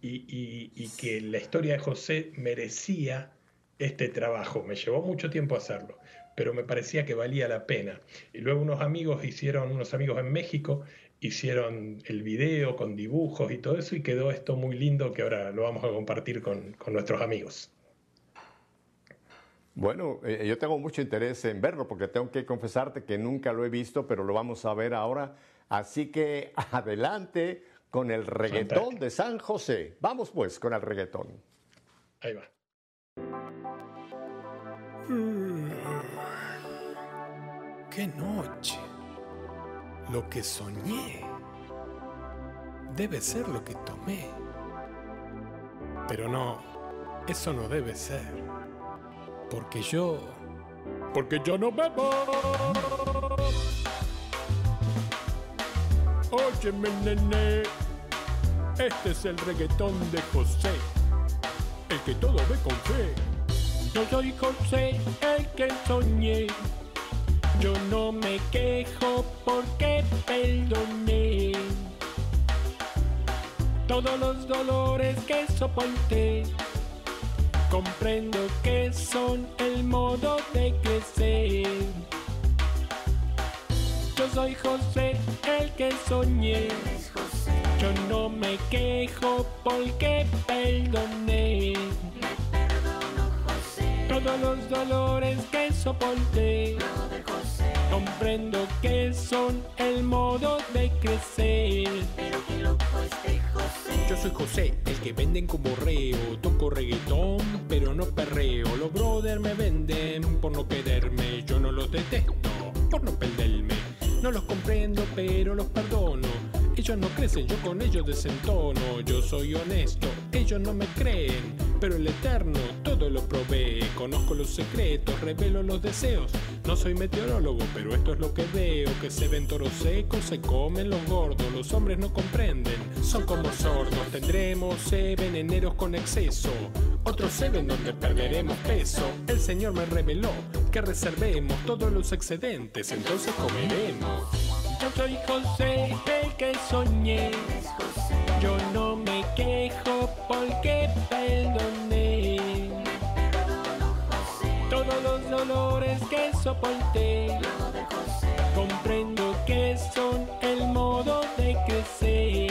y, y- y que la historia de José merecía este trabajo. Me llevó mucho tiempo hacerlo, pero me parecía que valía la pena. Y luego unos amigos hicieron, unos amigos en México, hicieron el video con dibujos y todo eso y quedó esto muy lindo que ahora lo vamos a compartir con, con nuestros amigos. Bueno, eh, yo tengo mucho interés en verlo porque tengo que confesarte que nunca lo he visto, pero lo vamos a ver ahora. Así que adelante con el reggaetón Fantástico. de San José. Vamos pues con el reggaetón. Ahí va. ¡Qué noche! Lo que soñé debe ser lo que tomé. Pero no, eso no debe ser. Porque yo... Porque yo no bebo. Óyeme, nene. Este es el reggaetón de José. El que todo ve con fe. Yo soy José, el que soñé. Yo no me quejo porque perdoné todos los dolores que soporté. Comprendo que son el modo de crecer. Yo soy José, el que soñé. Yo no me quejo porque perdoné todos los dolores que soporté. Comprendo que son el modo de crecer. Yo soy José, el que venden como reo. Toco reggaetón, pero no perreo. Los brothers me venden por no quererme. Yo no los detesto por no perderme. No los comprendo, pero los perdono. Ellos no crecen, yo con ellos desentono. Yo soy honesto, ellos no me creen. Pero el eterno todo lo provee. Conozco los secretos, revelo los deseos. No soy meteorólogo, pero esto es lo que veo. Que se ven toros secos, se comen los gordos. Los hombres no comprenden, son como sordos. Tendremos seven eneros con exceso. Otros seven donde perderemos peso. El Señor me reveló que reservemos todos los excedentes, entonces comeremos. Yo soy José, que soñé. Yo no me quejo porque perdoné todos los dolores que soporté. Comprendo que son el modo de crecer.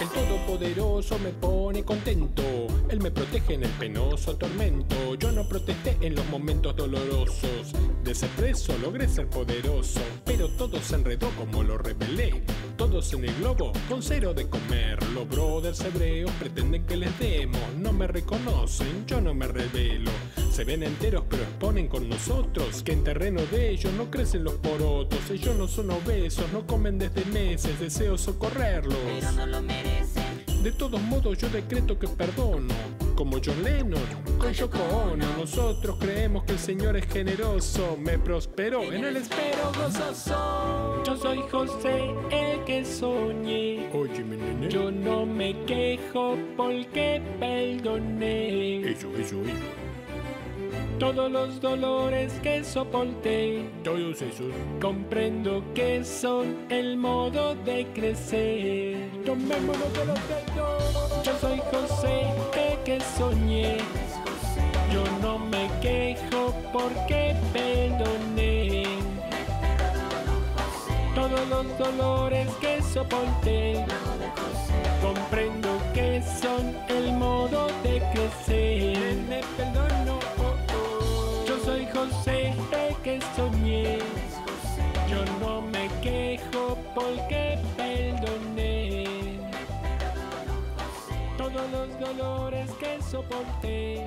El poderoso me pone contento. Él me protege en el penoso tormento. Yo no protesté en los momentos dolorosos. De ser preso logré ser poderoso, pero todo se enredó como lo revelé. Todos en el globo con cero de comer. Los brothers hebreos pretenden que les demos. No me reconocen, yo no me revelo. Se ven enteros pero exponen con nosotros que en terreno de ellos no crecen los porotos. Ellos no son obesos, no comen desde meses. Deseo socorrerlos. Pero no lo merecen. De todos modos yo decreto que perdono, como John Lennon, con Yoko Ono. Nosotros creemos que el Señor es generoso, me prosperó en el espero gozoso. Yo soy José, el que soñé. Óyeme, nene. Yo no me quejo porque perdoné Eso, eso, eso. todos los dolores que soporté. Todos esos. Comprendo que son el modo de crecer. Tomémonos de los dedos. Yo soy José, soñé. Yo no me quejo porque perdoné. Todos los dolores que soporté. Comprendo que son el modo de crecer. Me perdono. oh, oh. Yo soy José, el que soñé. Yo no me quejo porque dolores que soporté.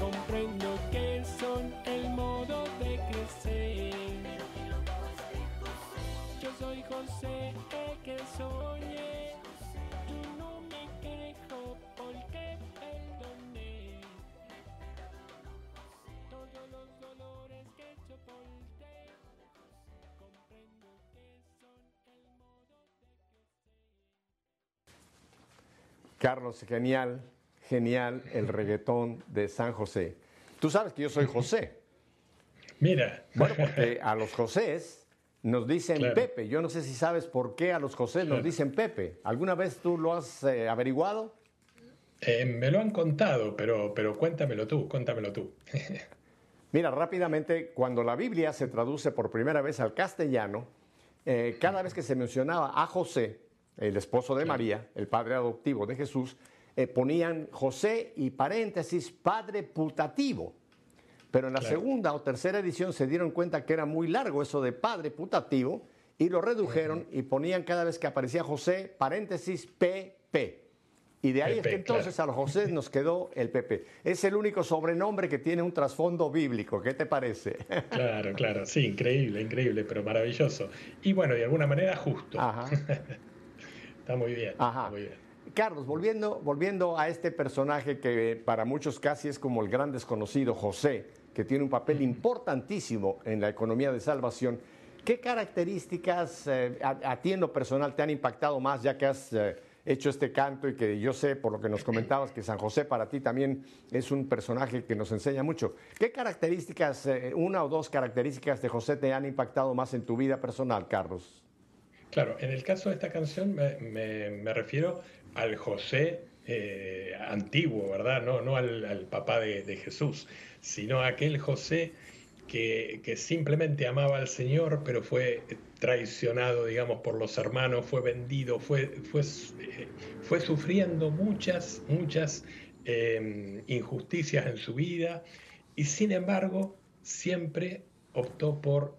Comprendo Carlos, genial, genial el reggaetón de San José. Tú sabes que yo soy José. Mira, Bueno, porque a los Josés nos dicen Claro. Pepe. Yo no sé si sabes por qué a los Josés nos dicen Pepe. ¿Alguna vez tú lo has eh, averiguado? eh, me lo han contado, pero, pero cuéntamelo tú, cuéntamelo tú. Mira, rápidamente, cuando la Biblia se traduce por primera vez al castellano, eh, cada vez que se mencionaba a José, el esposo de María, el padre adoptivo de Jesús, eh, ponían José y paréntesis, padre putativo. Pero en la Claro. segunda o tercera edición se dieron cuenta que era muy largo eso de padre putativo y lo redujeron y ponían cada vez que aparecía José, paréntesis, PP. Y de ahí es que entonces a los José nos quedó el Pepe. Es el único sobrenombre que tiene un trasfondo bíblico. ¿Qué te parece? Claro, claro, sí, increíble, increíble, pero maravilloso. Y bueno, de alguna manera justo. Ajá. Está muy bien, Ajá. está muy bien. Carlos, volviendo, volviendo a este personaje que para muchos casi es como el gran desconocido José, que tiene un papel importantísimo en la economía de salvación, ¿qué características eh, a, a ti en lo personal te han impactado más ya que has eh, hecho este canto y que yo sé por lo que nos comentabas que San José para ti también es un personaje que nos enseña mucho? ¿Qué características, eh, una o dos características de José te han impactado más en tu vida personal, Carlos? Claro, en el caso de esta canción me, refiero al José eh, antiguo, ¿verdad? No, no al, papá de, Jesús, sino a aquel José que, simplemente amaba al Señor, pero fue traicionado, digamos, por los hermanos, fue vendido, fue, fue, eh, fue sufriendo muchas, muchas eh, injusticias en su vida y sin embargo siempre optó por,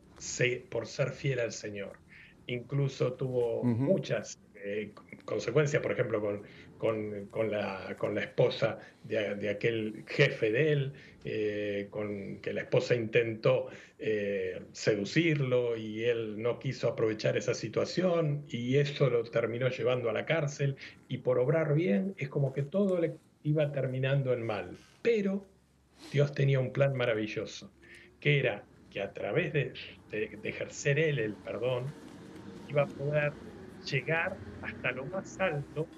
por ser fiel al Señor. Incluso tuvo muchas eh, consecuencias, por ejemplo, con, con- con la, con la esposa de, de aquel jefe de él, eh, con que la esposa intentó eh, seducirlo y él no quiso aprovechar esa situación y eso lo terminó llevando a la cárcel y por obrar bien es como que todo le iba terminando en mal. Pero Dios tenía un plan maravilloso, que era que a través de, de- de ejercer él el perdón, iba a poder llegar hasta lo más alto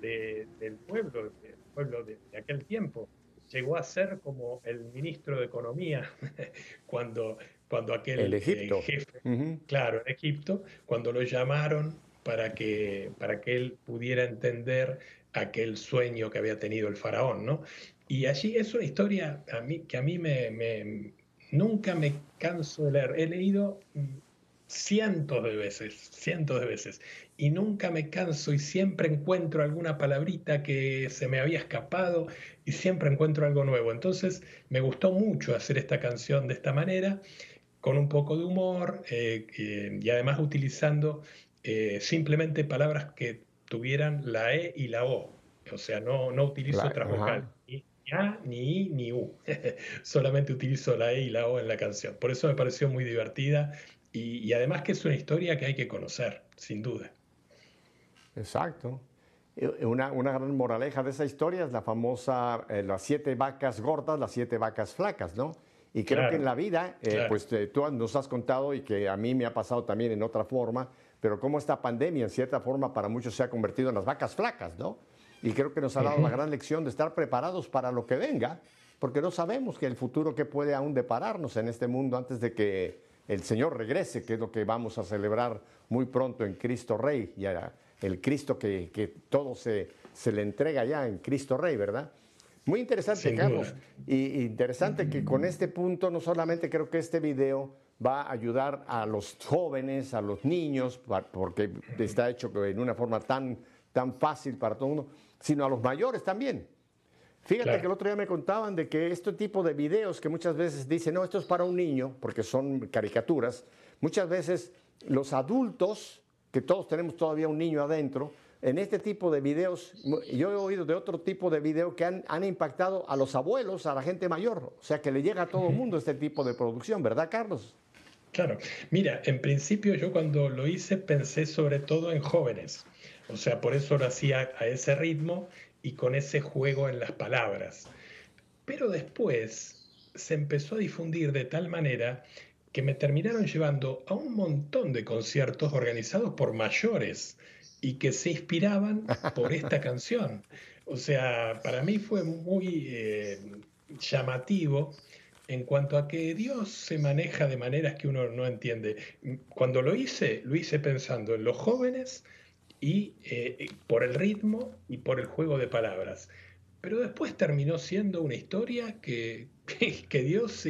de- del pueblo, del pueblo de, de aquel tiempo. Llegó a ser como el ministro de Economía cuando, cuando aquel El eh, Egipto. jefe Ujú. claro, en Egipto, cuando lo llamaron para que, para que él pudiera entender aquel sueño que había tenido el faraón, ¿no? Y allí es una historia a mí, que a mí me, me- nunca me canso de leer. He leído mm, cientos de veces, cientos de veces, y nunca me canso y siempre encuentro alguna palabrita que se me había escapado y siempre encuentro algo nuevo. Entonces me gustó mucho hacer esta canción de esta manera, con un poco de humor eh, y además utilizando eh, simplemente palabras que tuvieran la E y la O. O sea, no, no utilizo otras vocales, ni A, ni I, ni U. Solamente utilizo la E y la O en la canción. Por eso me pareció muy divertida y, además que es una historia que hay que conocer, sin duda. Exacto. Una, una, gran moraleja de esa historia es la famosa, eh, las siete vacas gordas, las siete vacas flacas, ¿no? Y creo que en la vida, eh, pues eh, tú nos has contado y que a mí me ha pasado también en otra forma, pero cómo esta pandemia en cierta forma para muchos se ha convertido en las vacas flacas, ¿no? Y creo que nos ha dado la gran lección de estar preparados para lo que venga, porque no sabemos que el futuro que puede aún depararnos en este mundo antes de que el Señor regrese, que es lo que vamos a celebrar muy pronto en Cristo Rey, y el Cristo que, que todo se, se, le entrega ya en Cristo Rey, ¿verdad? Muy interesante, Carlos. Y interesante que con este punto no solamente creo que este video va a ayudar a los jóvenes, a los niños, porque está hecho en una forma tan, tan fácil para todo el mundo, sino a los mayores también. Fíjate que el otro día me contaban de que este tipo de videos que muchas veces dicen, no, esto es para un niño, porque son caricaturas, muchas veces los adultos, que todos tenemos todavía un niño adentro, en este tipo de videos, yo he oído de otro tipo de videos que han, han, impactado a los abuelos, a la gente mayor, o sea que le llega a todo el mundo este tipo de producción, ¿verdad, Carlos? Claro, mira, en principio yo cuando lo hice pensé sobre todo en jóvenes, o sea, por eso lo hacía a ese ritmo y con ese juego en las palabras. Pero después se empezó a difundir de tal manera que me terminaron llevando a un montón de conciertos organizados por mayores y que se inspiraban por esta canción. O sea, para mí fue muy eh, llamativo en cuanto a que Dios se maneja de maneras que uno no entiende. Cuando lo hice, lo hice pensando en los jóvenes y eh, por el ritmo y por el juego de palabras. Pero después terminó siendo una historia que, que, Dios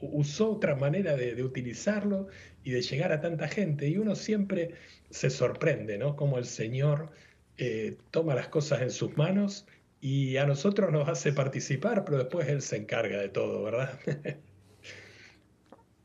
usó otra manera de, utilizarlo y de llegar a tanta gente. Y uno siempre se sorprende, ¿no? Como el Señor eh, toma las cosas en sus manos y a nosotros nos hace participar, pero después Él se encarga de todo, ¿verdad?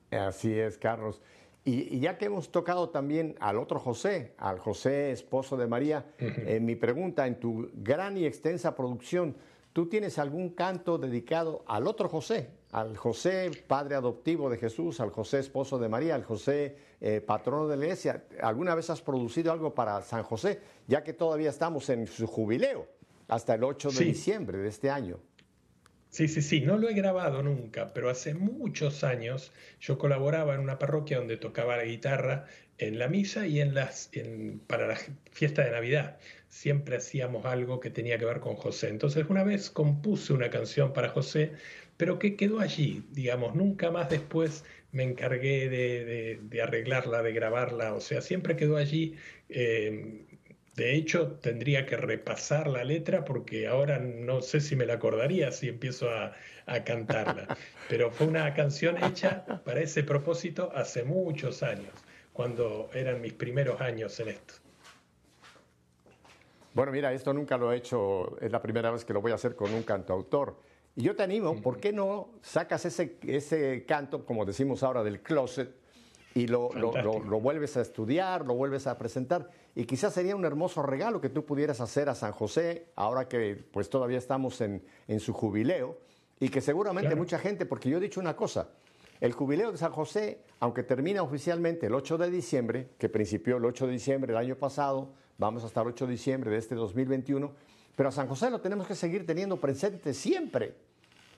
Así es, Carlos. Y, ya que hemos tocado también al otro José, al José esposo de María, en mi pregunta, en tu gran y extensa producción, ¿tú tienes algún canto dedicado al otro José? Al José, padre adoptivo de Jesús, al José esposo de María, al José eh, patrono de la iglesia. ¿Alguna vez has producido algo para San José, ya que todavía estamos en su jubileo? hasta el 8 de diciembre de este año. Sí, sí, sí, no lo he grabado nunca, pero hace muchos años yo colaboraba en una parroquia donde tocaba la guitarra en la misa y en las, para la fiesta de Navidad. Siempre hacíamos algo que tenía que ver con José. Entonces una vez compuse una canción para José, pero que quedó allí, digamos, nunca más después me encargué de, arreglarla, de grabarla, o sea, siempre quedó allí. Eh, de hecho, tendría que repasar la letra porque ahora no sé si me la acordaría si empiezo a, cantarla. Pero fue una canción hecha para ese propósito hace muchos años, cuando eran mis primeros años en esto. Bueno, mira, esto nunca lo he hecho, es la primera vez que lo voy a hacer con un cantautor. Y yo te animo, ¿por qué no sacas ese, ese canto, como decimos ahora, del closet? Y lo, vuelves a estudiar, lo vuelves a presentar. Y quizás sería un hermoso regalo que tú pudieras hacer a San José, ahora que pues todavía estamos en, su jubileo, y que seguramente mucha gente, porque yo he dicho una cosa, el jubileo de San José, aunque termina oficialmente el 8 de diciembre, que principió el 8 de diciembre del año pasado, vamos hasta el 8 de diciembre de este 2021, pero a San José lo tenemos que seguir teniendo presente siempre.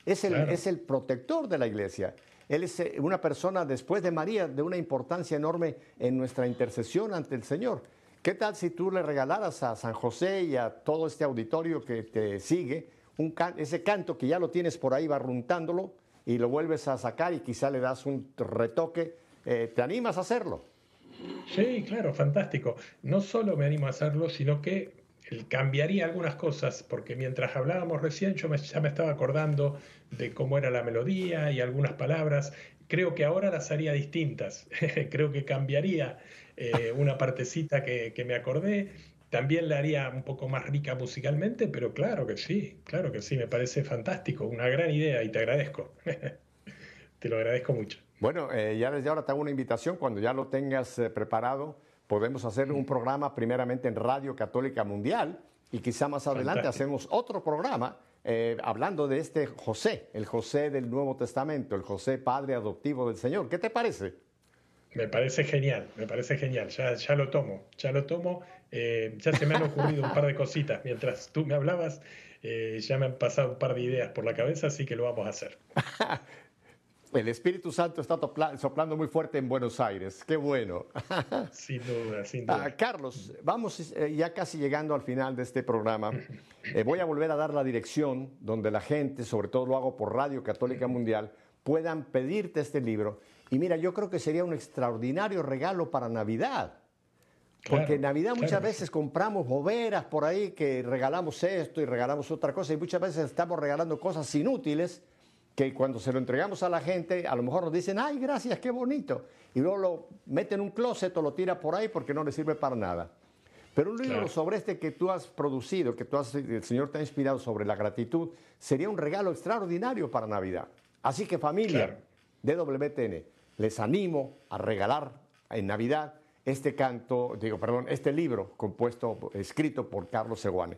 Es el, es el protector de la iglesia. Él es eh, una persona, después de María, de una importancia enorme en nuestra intercesión ante el Señor. ¿Qué tal si tú le regalaras a San José y a todo este auditorio que te sigue un ese canto que ya lo tienes por ahí barruntándolo y lo vuelves a sacar y quizá le das un retoque? Eh, ¿Te animas a hacerlo? Sí, claro, fantástico. No solo me animo a hacerlo, sino que cambiaría algunas cosas, porque mientras hablábamos recién yo ya me estaba acordando de cómo era la melodía y algunas palabras, creo que ahora las haría distintas. creo que cambiaría eh, una partecita que, que me acordé. También la haría un poco más rica musicalmente, pero claro que sí, claro que sí, me parece fantástico, una gran idea y te agradezco. te lo agradezco mucho. Bueno, eh, ya desde ahora te hago una invitación, cuando ya lo tengas eh, preparado, podemos hacer un programa primeramente en Radio Católica Mundial y quizá más adelante hacemos otro programa eh, hablando de este José, el José del Nuevo Testamento, el José Padre adoptivo del Señor. ¿Qué te parece? Me parece genial, me parece genial, ya, ya lo tomo, ya lo tomo, eh, ya se me han ocurrido un par de cositas mientras tú me hablabas, eh, ya me han pasado un par de ideas por la cabeza, así que lo vamos a hacer. El Espíritu Santo está soplando muy fuerte en Buenos Aires. Qué bueno. Sin duda, sin duda. Ah, Carlos, vamos eh, ya casi llegando al final de este programa. Eh, voy a volver a dar la dirección donde la gente, sobre todo lo hago por Radio Católica Mundial, puedan pedirte este libro. Y mira, yo creo que sería un extraordinario regalo para Navidad. Porque en Navidad muchas veces compramos boberas por ahí que regalamos esto y regalamos otra cosa y muchas veces estamos regalando cosas inútiles que cuando se lo entregamos a la gente, a lo mejor nos dicen, ay, gracias, qué bonito. Y luego lo mete en un closet o lo tira por ahí porque no le sirve para nada. Pero un libro sobre este que tú has producido, que tú has, el Señor te ha inspirado sobre la gratitud, sería un regalo extraordinario para Navidad. Así que familia de WTN, les animo a regalar en Navidad este canto, digo, perdón, este libro compuesto, escrito por Carlos Seguane.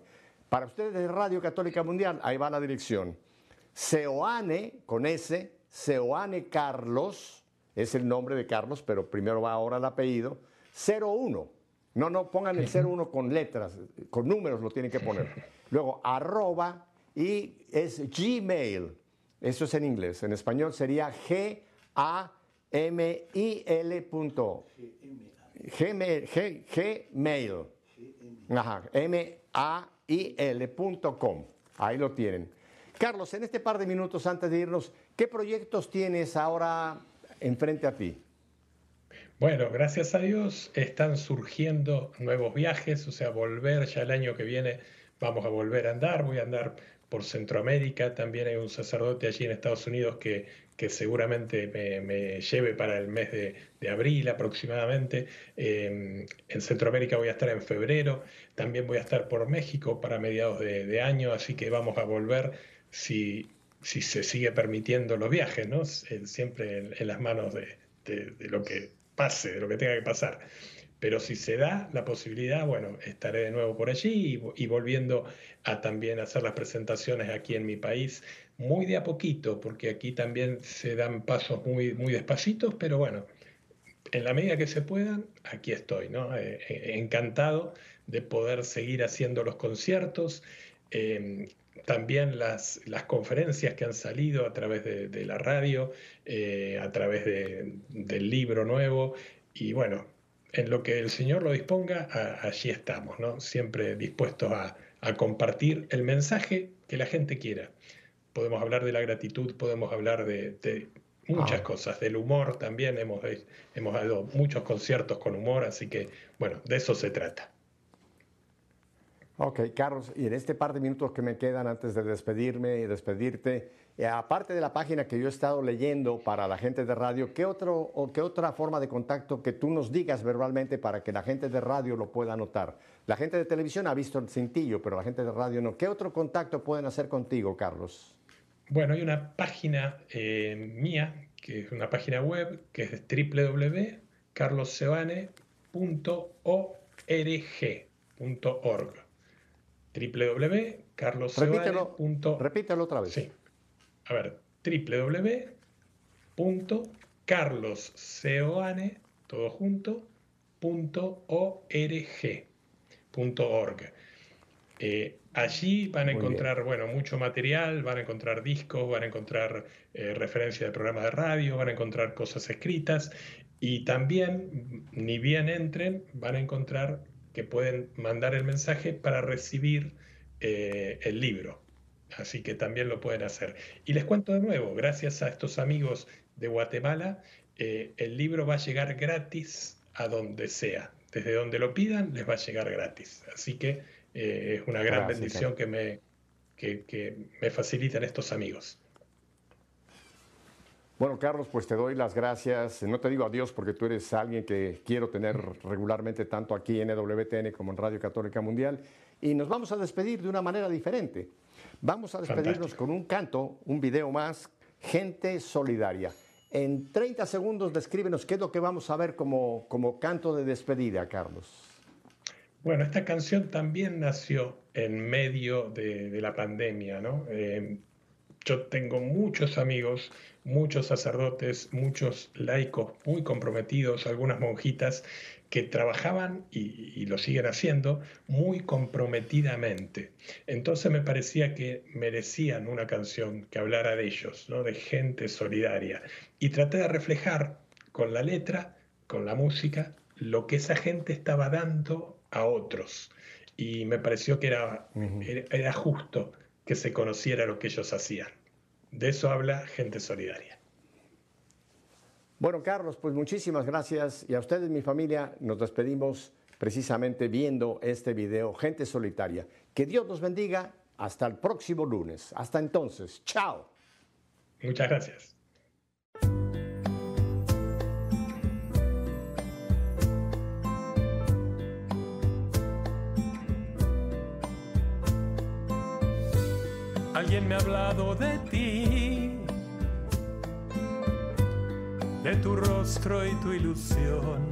Para ustedes de Radio Católica Mundial, ahí va la dirección. Seoane, con S, Seoane Carlos, es el nombre de Carlos, pero primero va ahora el apellido, 01. No, no, pongan el 01 con letras, con números lo tienen que poner. Luego, arroba y es Gmail. Eso es en inglés. En español sería G-A-M-I-L. Gmail. Gmail. Ajá, M-A-I-L.com. Ahí lo tienen. Carlos, en este par de minutos antes de irnos, ¿qué proyectos tienes ahora enfrente a ti? Bueno, gracias a Dios están surgiendo nuevos viajes, o sea, volver ya el año que viene vamos a volver a andar, voy a andar por Centroamérica, también hay un sacerdote allí en Estados Unidos que, que seguramente me, lleve para el mes de, abril aproximadamente. Em, en Centroamérica voy a estar en febrero, también voy a estar por México para mediados de año, así que vamos a volver si, si se sigue permitiendo los viajes, ¿no? Siempre en, las manos de, lo que pase, de lo que tenga que pasar. Pero si se da la posibilidad, bueno, estaré de nuevo por allí y, volviendo a también hacer las presentaciones aquí en mi país, muy de a poquito, porque aquí también se dan pasos muy, muy despacitos, pero bueno, en la medida que se puedan, aquí estoy, ¿no? Eh, eh, encantado de poder seguir haciendo los conciertos. Eh, también las, las, conferencias que han salido a través de, la radio, eh, a través del libro nuevo, y bueno, en lo que el Señor lo disponga, allí estamos, ¿no? Siempre dispuestos a, compartir el mensaje que la gente quiera. Podemos hablar de la gratitud, podemos hablar de, muchas ah. cosas, del humor también, hemos, hemos dado muchos conciertos con humor, así que bueno, de eso se trata. Ok, Carlos, y en este par de minutos que me quedan antes de despedirme y despedirte, eh, aparte de la página que yo he estado leyendo para la gente de radio, ¿qué, otro, o ¿qué otra forma de contacto que tú nos digas verbalmente para que la gente de radio lo pueda notar? La gente de televisión ha visto el cintillo, pero la gente de radio no. ¿Qué otro contacto pueden hacer contigo, Carlos? Bueno, hay una página eh, mía, que es una página web, que es www.carlossebane.org www.carlosseoane.org repítelo, otra vez. Sí. A ver, www.carlosseoane, todo junto, eh, allí van a encontrar, bueno, mucho material, van a encontrar discos, van a encontrar eh, referencias de programas de radio, van a encontrar cosas escritas y también, ni bien entren, van a encontrar que pueden mandar el mensaje para recibir eh, el libro. Así que también lo pueden hacer. Y les cuento de nuevo, gracias a estos amigos de Guatemala, eh, el libro va a llegar gratis a donde sea. Desde donde lo pidan, les va a llegar gratis. Así que eh, es una gran bendición que me, que, que me facilitan estos amigos. Bueno, Carlos, pues te doy las gracias. No te digo adiós porque tú eres alguien que quiero tener regularmente tanto aquí en EWTN como en Radio Católica Mundial. Y nos vamos a despedir de una manera diferente. Vamos a despedirnos Fantástico. con un canto, un video más, Gente Solidaria. En 30 segundos descríbenos qué es lo que vamos a ver como, como canto de despedida, Carlos. Bueno, esta canción también nació en medio de, de la pandemia, ¿no? Eh, yo tengo muchos amigos, muchos sacerdotes, muchos laicos muy comprometidos, algunas monjitas que trabajaban y, y lo siguen haciendo muy comprometidamente. Entonces me parecía que merecían una canción que hablara de ellos, ¿no? De gente solidaria. Y traté de reflejar con la letra, con la música, lo que esa gente estaba dando a otros. Y me pareció que era, era, era justo que se conociera lo que ellos hacían. De eso habla gente solidaria. Bueno, Carlos, pues muchísimas gracias. Y a ustedes, mi familia, nos despedimos precisamente viendo este video, Gente Solitaria. Que Dios los bendiga. Hasta el próximo lunes. Hasta entonces. Chao. Muchas gracias. Alguien me ha hablado de ti, de tu rostro y tu ilusión.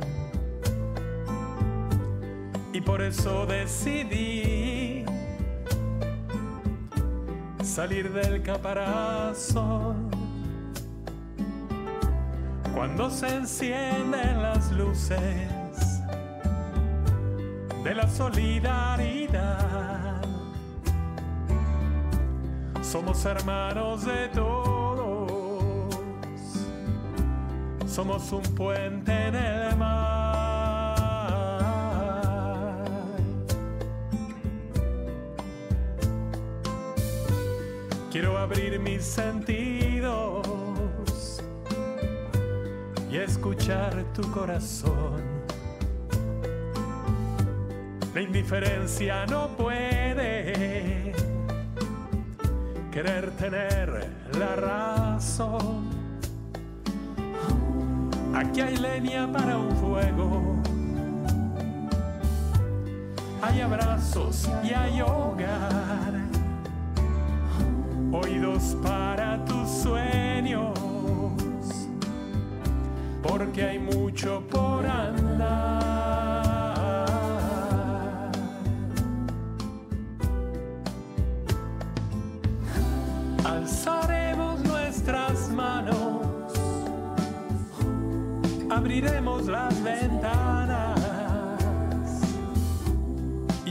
Y por eso decidí salir del caparazón. Cuando se encienden las luces de la solidaridad. Somos hermanos de todos. Somos un puente en el mar. Quiero abrir mis sentidos y escuchar tu corazón. La indiferencia no puede querer tener la razón. Aquí hay leña para un fuego, hay abrazos y hay hogar, oídos para tus sueños, porque hay mucho por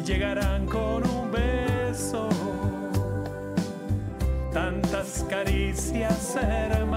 llegarán con un beso tantas caricias hermanas.